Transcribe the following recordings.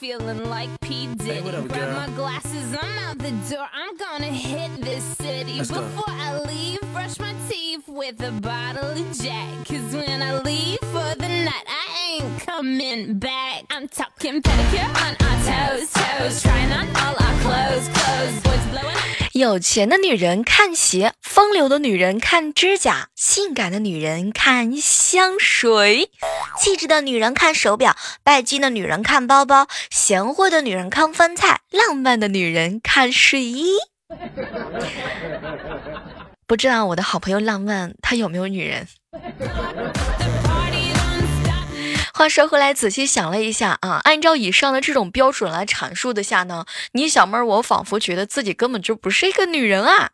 feeling like P. Diddy. Hey, what up, girl? My glasses, I'm out the door. I'm gonna hit this city. Let's Before go. I leave, brush my teeth with a bottle of Jack. Cause when I leave for the night, I 有钱的女人看鞋，风流的女人看指甲，性感的女人看香水，气质的女人看手表，拜金的女人看包包，贤惠的女人看饭菜，浪漫的女人看睡衣。不知道我的好朋友浪漫，他有没有女人？话说回来，仔细想了一下啊，按照以上的这种标准来阐述的下呢，你小妹儿，我仿佛觉得自己根本就不是一个女人啊！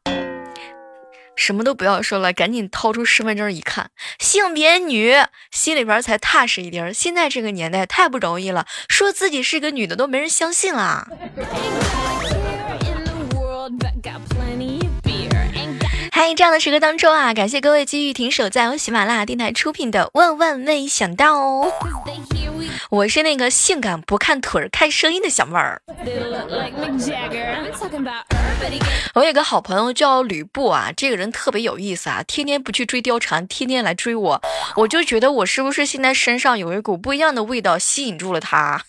什么都不要说了，赶紧掏出身份证一看，性别女，心里边才踏实一点。现在这个年代太不容易了，说自己是个女的都没人相信啊。在，这样的时刻当中啊，感谢各位继续停守在由喜马拉雅电台出品的《万万没想到》哦。我是那个性感不看腿儿看声音的小妹儿。我有个好朋友叫吕布啊，这个人特别有意思啊，天天不去追貂蝉，天天来追我，我就觉得我是不是现在身上有一股不一样的味道吸引住了他。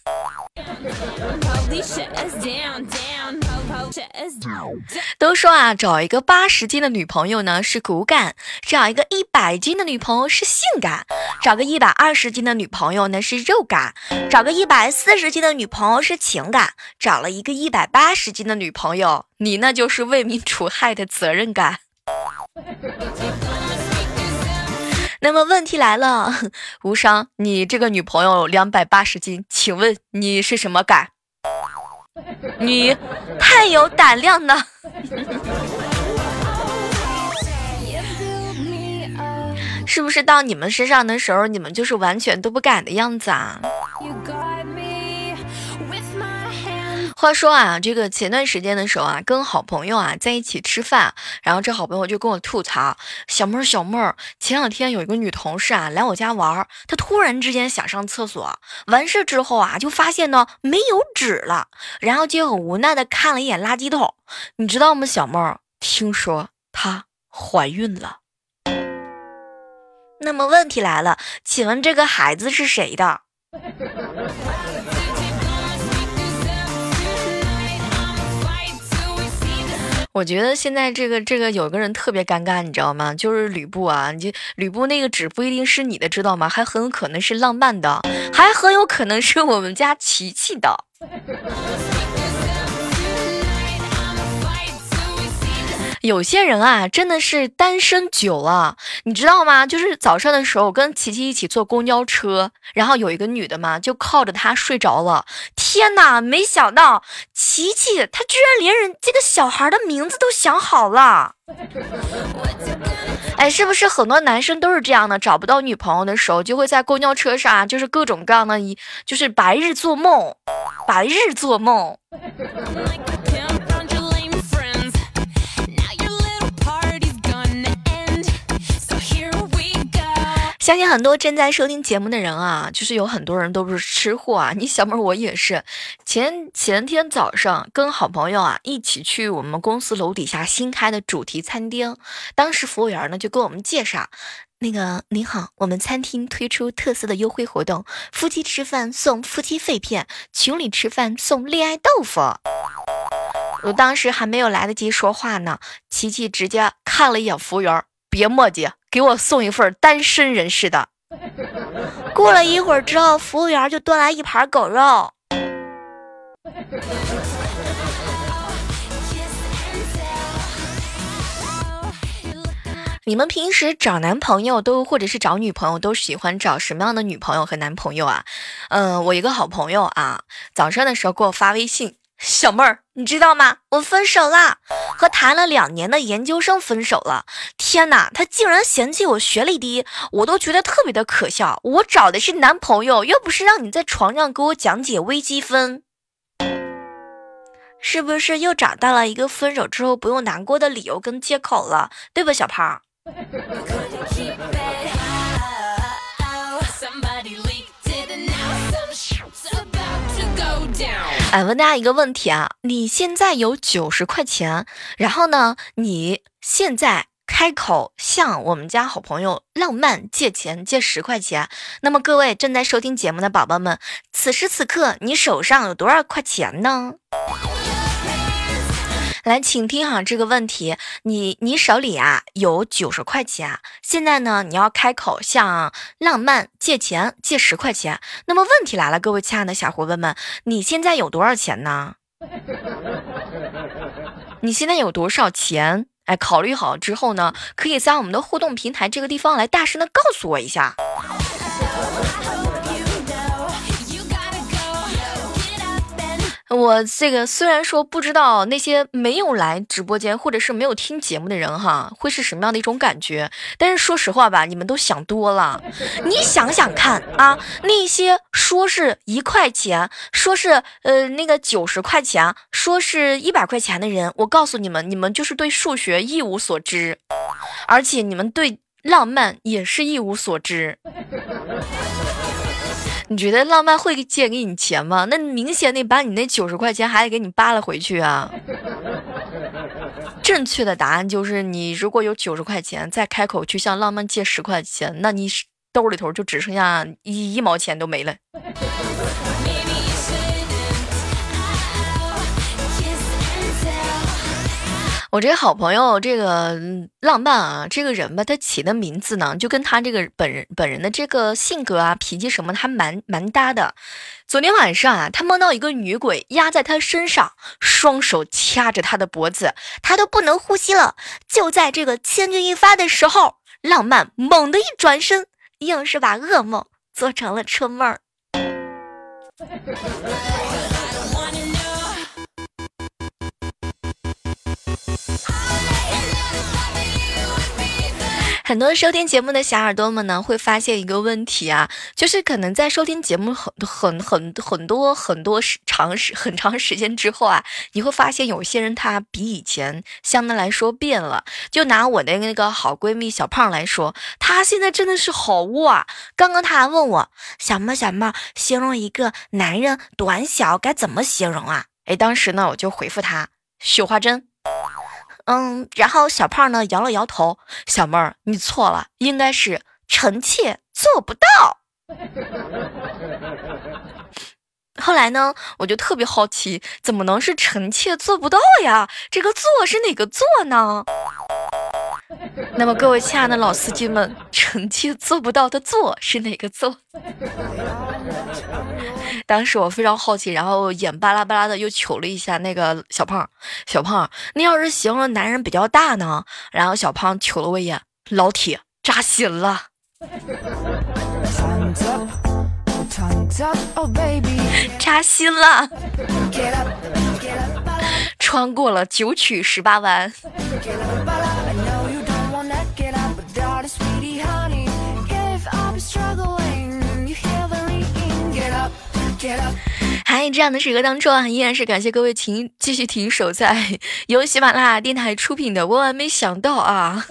都说啊，找一个八十斤的女朋友呢是骨感，找一个一百斤的女朋友是性感，找个一百二十斤的女朋友呢是肉感，找个一百四十斤的女朋友是情感，找了一个一百八十斤的女朋友，你那就是为民除害的责任感。那么问题来了，无伤，你这个女朋友两百八十斤，请问你是什么感？你太有胆量了，是不是到你们身上的时候，你们就是完全都不敢的样子啊？话说啊，这个前段时间的时候啊，跟好朋友啊在一起吃饭，然后这好朋友就跟我吐槽：“小妹儿，小妹儿，前两天有一个女同事啊来我家玩，她突然之间想上厕所，完事之后啊就发现呢没有纸了，然后就很无奈的看了一眼垃圾桶。你知道吗，小妹儿？听说她怀孕了。那么问题来了，请问这个孩子是谁的？”我觉得现在这个这个有个人特别尴尬，你知道吗？就是吕布啊，你吕布那个纸不一定是你的，知道吗？还很有可能是浪漫的，还很有可能是我们家琪琪的。有些人啊，真的是单身久了，你知道吗？就是早上的时候我跟琪琪一起坐公交车，然后有一个女的嘛，就靠着他睡着了。天哪，没想到琪琪她居然连人这个小孩的名字都想好了。哎，是不是很多男生都是这样的？找不到女朋友的时候，就会在公交车上，就是各种各样的，一就是白日做梦，白日做梦。相信很多正在收听节目的人啊，就是有很多人都不是吃货啊。你小妹我也是，前前天早上跟好朋友啊一起去我们公司楼底下新开的主题餐厅，当时服务员呢就跟我们介绍，那个您好，我们餐厅推出特色的优惠活动，夫妻吃饭送夫妻肺片，情侣吃饭送恋爱豆腐。我当时还没有来得及说话呢，琪琪直接看了一眼服务员，别墨迹。给我送一份单身人士的。过了一会儿之后，服务员就端来一盘狗肉。你们平时找男朋友都或者是找女朋友都喜欢找什么样的女朋友和男朋友啊？嗯，我一个好朋友啊，早上的时候给我发微信。小妹儿，你知道吗？我分手了，和谈了两年的研究生分手了。天哪，他竟然嫌弃我学历低，我都觉得特别的可笑。我找的是男朋友，又不是让你在床上给我讲解微积分，是不是又找到了一个分手之后不用难过的理由跟借口了？对吧，小胖？哎，问大家一个问题啊，你现在有九十块钱，然后呢，你现在开口向我们家好朋友浪漫借钱，借十块钱。那么各位正在收听节目的宝宝们，此时此刻你手上有多少块钱呢？来，请听好这个问题，你你手里啊有九十块钱，现在呢你要开口向浪漫借钱，借十块钱。那么问题来了，各位亲爱的小伙伴们，你现在有多少钱呢？你现在有多少钱？哎，考虑好之后呢，可以在我们的互动平台这个地方来大声的告诉我一下。我这个虽然说不知道那些没有来直播间或者是没有听节目的人哈，会是什么样的一种感觉，但是说实话吧，你们都想多了。你想想看啊，那些说是一块钱，说是呃那个九十块钱，说是一百块钱的人，我告诉你们，你们就是对数学一无所知，而且你们对浪漫也是一无所知。你觉得浪漫会借给你钱吗？那明显得把你那九十块钱还得给你扒了回去啊！正确的答案就是，你如果有九十块钱，再开口去向浪漫借十块钱，那你兜里头就只剩下一一毛钱都没了。我这好朋友，这个浪漫啊，这个人吧，他起的名字呢，就跟他这个本人本人的这个性格啊、脾气什么，还蛮蛮搭的。昨天晚上啊，他梦到一个女鬼压在他身上，双手掐着他的脖子，他都不能呼吸了。就在这个千钧一发的时候，浪漫猛地一转身，硬是把噩梦做成了春梦很多收听节目的小耳朵们呢，会发现一个问题啊，就是可能在收听节目很很很很多很多时长时很长时间之后啊，你会发现有些人他比以前相对来说变了。就拿我的那个好闺蜜小胖来说，她现在真的是好污啊！刚刚她还问我小猫小猫，形容一个男人短小该怎么形容啊？哎，当时呢我就回复她绣花针。嗯，然后小胖呢摇了摇头，小妹儿你错了，应该是臣妾做不到。后来呢，我就特别好奇，怎么能是臣妾做不到呀？这个做是哪个做呢？那么各位亲爱的老司机们，臣妾做不到的做是哪个做？当时我非常好奇，然后眼巴拉巴拉的又瞅了一下那个小胖，小胖，你要是形容男人比较大呢？然后小胖瞅了我一眼，老铁扎心了，扎心了，穿过了九曲十八弯。嗨，这样的时刻当中啊，依然是感谢各位停继续停守在 由喜马拉雅电台出品的《万万没想到》啊，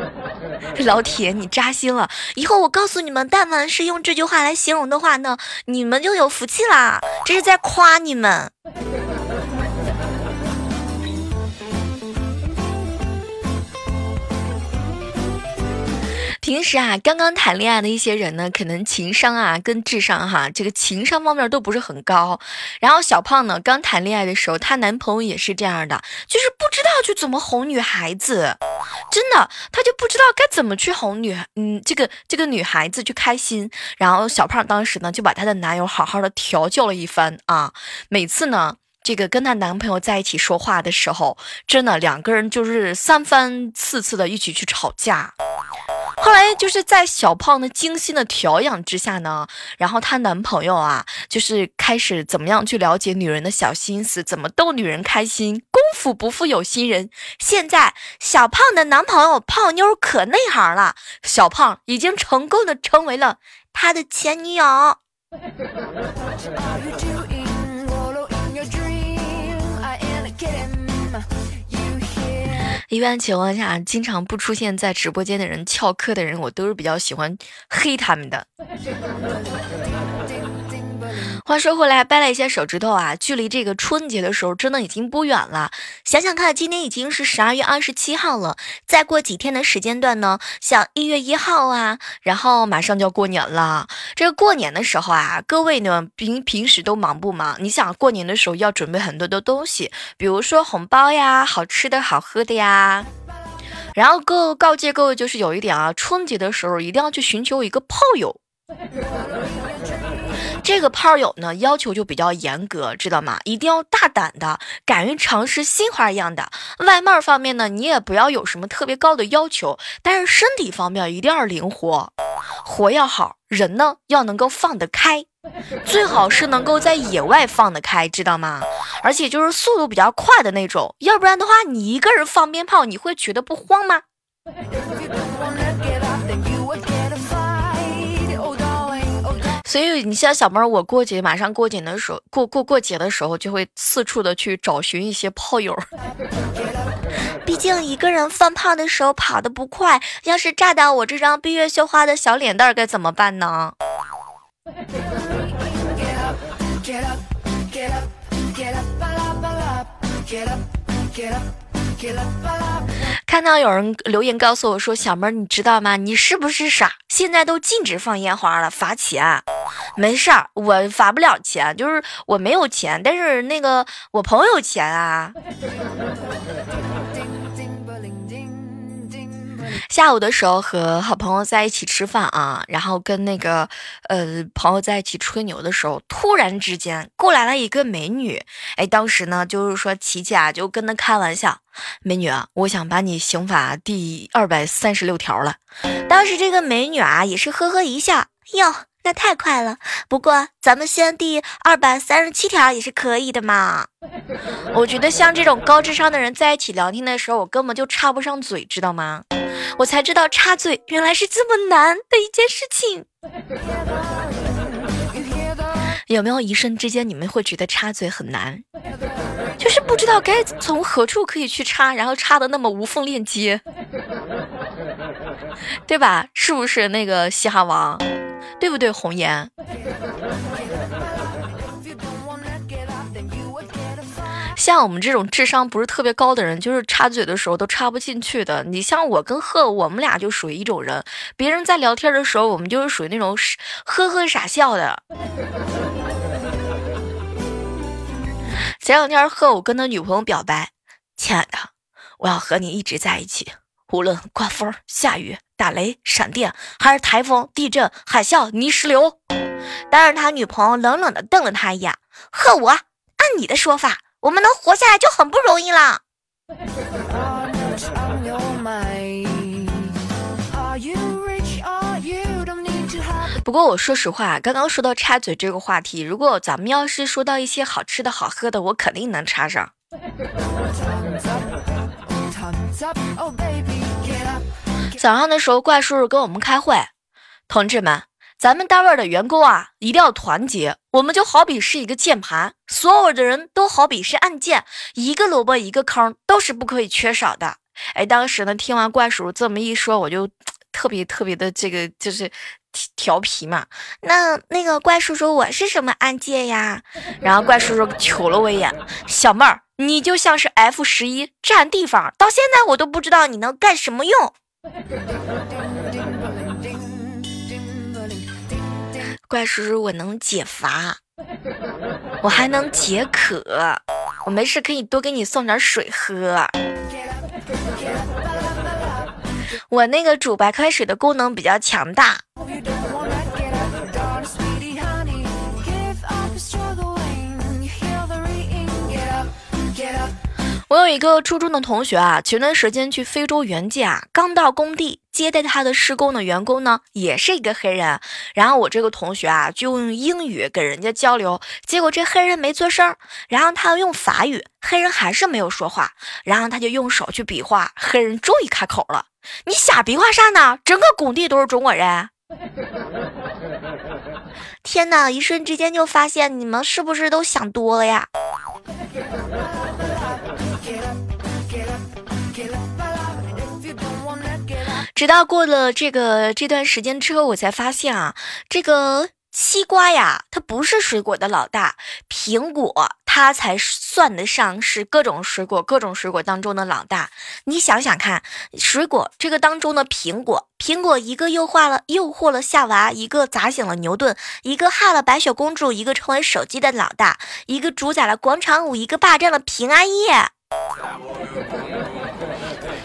老铁你扎心了，以后我告诉你们，但凡是用这句话来形容的话呢，你们就有福气啦，这是在夸你们。平时啊，刚刚谈恋爱的一些人呢，可能情商啊跟智商哈，这个情商方面都不是很高。然后小胖呢，刚谈恋爱的时候，她男朋友也是这样的，就是不知道去怎么哄女孩子，真的，他就不知道该怎么去哄女，嗯，这个这个女孩子去开心。然后小胖当时呢，就把她的男友好好的调教了一番啊，每次呢，这个跟她男朋友在一起说话的时候，真的两个人就是三番四次的一起去吵架。后来就是在小胖的精心的调养之下呢，然后她男朋友啊，就是开始怎么样去了解女人的小心思，怎么逗女人开心。功夫不负有心人，现在小胖的男朋友泡妞可内行了，小胖已经成功的成为了他的前女友。一般情况下，经常不出现在直播间的人，翘课的人，我都是比较喜欢黑他们的。话说回来，掰了一下手指头啊，距离这个春节的时候真的已经不远了。想想看，今天已经是十二月二十七号了，再过几天的时间段呢，像一月一号啊，然后马上就要过年了。这个过年的时候啊，各位呢平平时都忙不忙？你想过年的时候要准备很多的东西，比如说红包呀、好吃的好喝的呀。然后告告诫各位，就是有一点啊，春节的时候一定要去寻求一个炮友。这个炮友呢，要求就比较严格，知道吗？一定要大胆的，敢于尝试新花样的。外貌方面呢，你也不要有什么特别高的要求，但是身体方面一定要灵活，活要好，人呢要能够放得开，最好是能够在野外放得开，知道吗？而且就是速度比较快的那种，要不然的话，你一个人放鞭炮，你会觉得不慌吗？所以你像小妹儿，我过节马上过节的时候，过过过节的时候，就会四处的去找寻一些炮友。毕竟一个人放炮的时候跑得不快，要是炸到我这张闭月羞花的小脸蛋儿，该怎么办呢？看到有人留言告诉我说：“小妹儿，你知道吗？你是不是傻？现在都禁止放烟花了，罚钱。没事儿，我罚不了钱，就是我没有钱，但是那个我朋友有钱啊。”下午的时候和好朋友在一起吃饭啊，然后跟那个呃朋友在一起吹牛的时候，突然之间过来了一个美女，哎，当时呢就是说琪琪啊就跟他开玩笑，美女啊，我想把你刑法第二百三十六条了。当时这个美女啊也是呵呵一笑，哟，那太快了。不过咱们先第二百三十七条也是可以的嘛。我觉得像这种高智商的人在一起聊天的时候，我根本就插不上嘴，知道吗？我才知道插嘴原来是这么难的一件事情。有没有一瞬之间你们会觉得插嘴很难？就是不知道该从何处可以去插，然后插的那么无缝链接，对吧？是不是那个嘻哈王？对不对，红颜？像我们这种智商不是特别高的人，就是插嘴的时候都插不进去的。你像我跟贺，我们俩就属于一种人。别人在聊天的时候，我们就是属于那种呵呵傻笑的。前两天贺我跟他女朋友表白：“亲爱的，我要和你一直在一起，无论刮风、下雨、打雷、闪电，还是台风、地震、海啸、泥石流。”但是他女朋友冷冷的瞪了他一眼：“贺我，按你的说法。”我们能活下来就很不容易了。不过我说实话，刚刚说到插嘴这个话题，如果咱们要是说到一些好吃的好喝的，我肯定能插上。早上的时候，怪叔叔跟我们开会，同志们。咱们单位的员工啊，一定要团结。我们就好比是一个键盘，所有的人都好比是按键，一个萝卜一个坑，都是不可以缺少的。哎，当时呢，听完怪叔叔这么一说，我就 特别特别的这个就是调皮嘛。那那个怪叔叔，我是什么按键呀？然后怪叔叔瞅了我一眼，小妹儿，你就像是 F 十一占地方，到现在我都不知道你能干什么用。怪叔叔，我能解乏，我还能解渴，我没事可以多给你送点水喝。我那个煮白开水的功能比较强大。我有一个初中的同学啊，前段时间去非洲援建啊，刚到工地接待他的施工的员工呢，也是一个黑人。然后我这个同学啊，就用英语跟人家交流，结果这黑人没做声，然后他又用法语，黑人还是没有说话，然后他就用手去比划，黑人终于开口了：“你瞎比划啥呢？整个工地都是中国人。”天哪！一瞬之间就发现你们是不是都想多了呀？直到过了这个这段时间之后，我才发现啊，这个西瓜呀，它不是水果的老大，苹果它才算得上是各种水果各种水果当中的老大。你想想看，水果这个当中的苹果，苹果一个诱惑了诱惑了夏娃，一个砸醒了牛顿，一个害了白雪公主，一个成为手机的老大，一个主宰了广场舞，一个霸占了平安夜。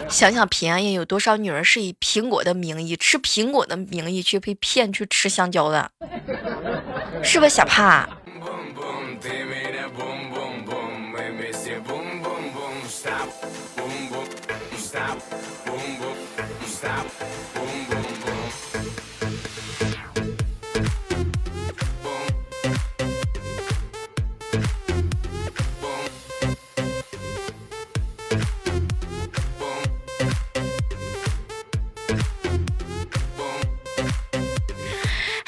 想想平安夜有多少女人是以苹果的名义吃苹果的名义去被骗去吃香蕉的，是不是小胖？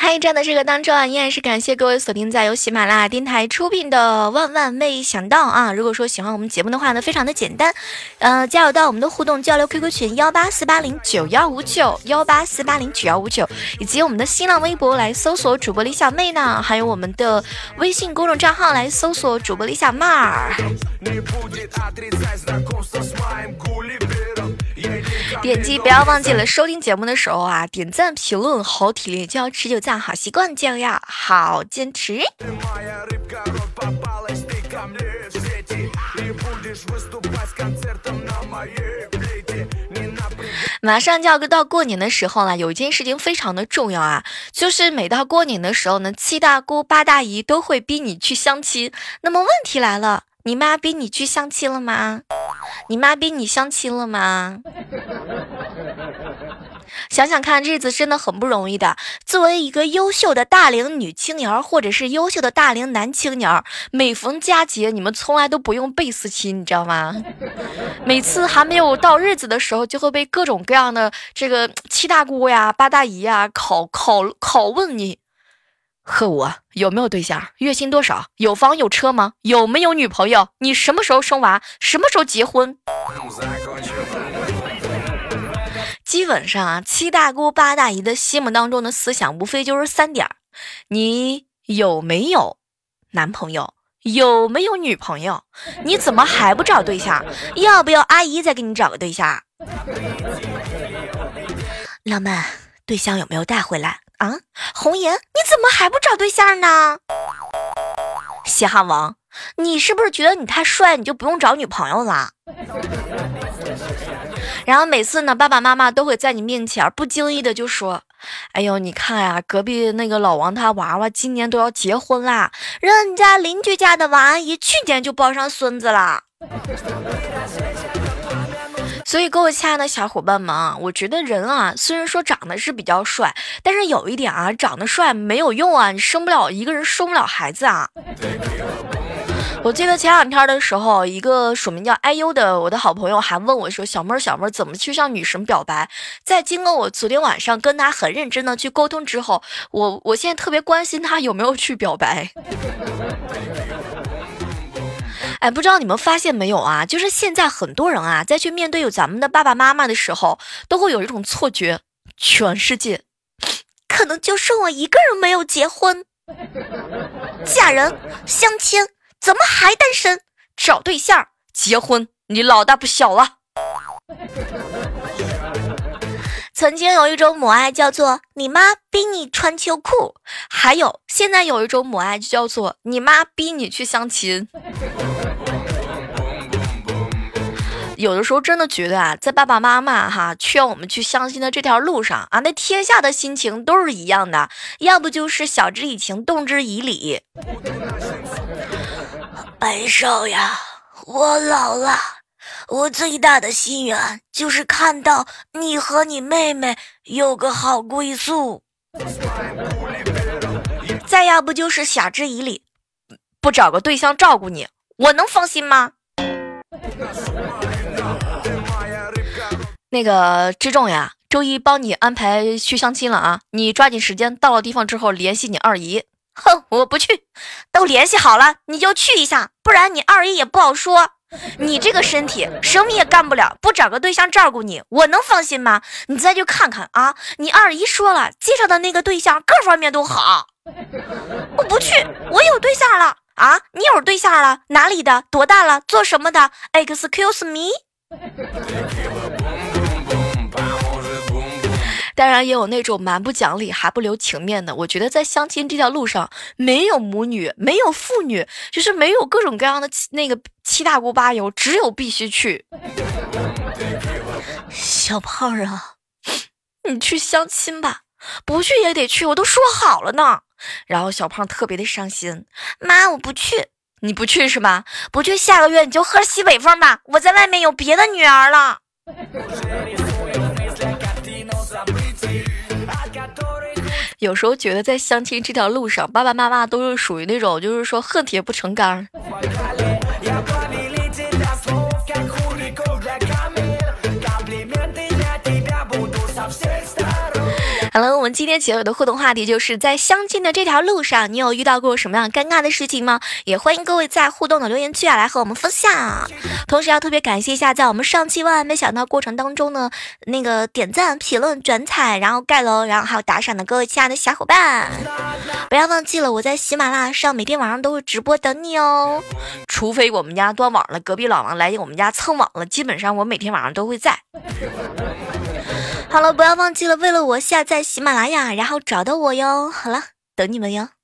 嗨，这样的这个当中啊，依然是感谢各位锁定在由喜马拉雅电台出品的《万万没想到》啊！如果说喜欢我们节目的话呢，非常的简单，呃，加入到我们的互动交流 QQ 群幺八四八零九幺五九幺八四八零九幺五九，以及我们的新浪微博来搜索主播李小妹呢，还有我们的微信公众账号来搜索主播李小妹儿。点击不要忘记了收听节目的时候啊，点赞、评论，好体力就要持久战，好习惯就要好坚持。马上就要到过年的时候了，有一件事情非常的重要啊，就是每到过年的时候呢，七大姑八大姨都会逼你去相亲。那么问题来了。你妈逼你去相亲了吗？你妈逼你相亲了吗？想想看，日子真的很不容易的。作为一个优秀的大龄女青年，或者是优秀的大龄男青年，每逢佳节，你们从来都不用背思亲，你知道吗？每次还没有到日子的时候，就会被各种各样的这个七大姑呀、八大姨呀考考拷问你。贺我有没有对象？月薪多少？有房有车吗？有没有女朋友？你什么时候生娃？什么时候结婚？基本上啊，七大姑八大姨的心目当中的思想，无非就是三点：你有没有男朋友？有没有女朋友？你怎么还不找对象？要不要阿姨再给你找个对象？老妹，对象有没有带回来？啊，红颜，你怎么还不找对象呢？嘻哈王，你是不是觉得你太帅，你就不用找女朋友了？然后每次呢，爸爸妈妈都会在你面前不经意的就说：“哎呦，你看呀，隔壁那个老王他娃娃今年都要结婚啦，人家邻居家的王阿姨去年就抱上孙子了。”所以，各位亲爱的小伙伴们啊，我觉得人啊，虽然说长得是比较帅，但是有一点啊，长得帅没有用啊，你生不了一个人生不了孩子啊。我记得前两天的时候，一个署名叫 IU 的我的好朋友还问我说：“小妹儿，小妹儿，怎么去向女神表白？”在经过我昨天晚上跟他很认真的去沟通之后，我我现在特别关心他有没有去表白。哎，不知道你们发现没有啊？就是现在很多人啊，在去面对有咱们的爸爸妈妈的时候，都会有一种错觉，全世界可能就剩我一个人没有结婚。嫁人、相亲，怎么还单身？找对象、结婚，你老大不小了。曾经有一种母爱叫做你妈逼你穿秋裤，还有现在有一种母爱就叫做你妈逼你去相亲。有的时候真的觉得啊，在爸爸妈妈哈劝我们去相亲的这条路上啊，那天下的心情都是一样的，要不就是晓之以情，动之以理。白少呀，我老了，我最大的心愿就是看到你和你妹妹有个好归宿。再要不就是晓之以理，不找个对象照顾你，我能放心吗？那个之重呀，周一帮你安排去相亲了啊！你抓紧时间，到了地方之后联系你二姨。哼，我不去，都联系好了，你就去一下，不然你二姨也不好说。你这个身体什么也干不了，不找个对象照顾你，我能放心吗？你再去看看啊！你二姨说了，介绍的那个对象各方面都好。我不去，我有对象了啊！你有对象了？哪里的？多大了？做什么的？Excuse me。当然也有那种蛮不讲理还不留情面的。我觉得在相亲这条路上，没有母女，没有父女，就是没有各种各样的那个七大姑八友，只有必须去。小胖啊，你去相亲吧，不去也得去，我都说好了呢。然后小胖特别的伤心，妈，我不去，你不去是吧？不去，下个月你就喝西北风吧，我在外面有别的女儿了。有时候觉得在相亲这条路上，爸爸妈妈都是属于那种，就是说恨铁不成钢。好了，我们今天节目的互动话题就是在相亲的这条路上，你有遇到过什么样尴尬的事情吗？也欢迎各位在互动的留言区啊来和我们分享。同时要特别感谢一下，在我们上期万万没想到过程当中呢，那个点赞、评论、转采，然后盖楼，然后还有打赏的各位亲爱的小伙伴，不要忘记了，我在喜马拉雅上每天晚上都会直播等你哦。除非我们家断网了，隔壁老王来我们家蹭网了，基本上我每天晚上都会在。好了，不要忘记了，为了我下载喜马拉雅，然后找到我哟。好了，等你们哟。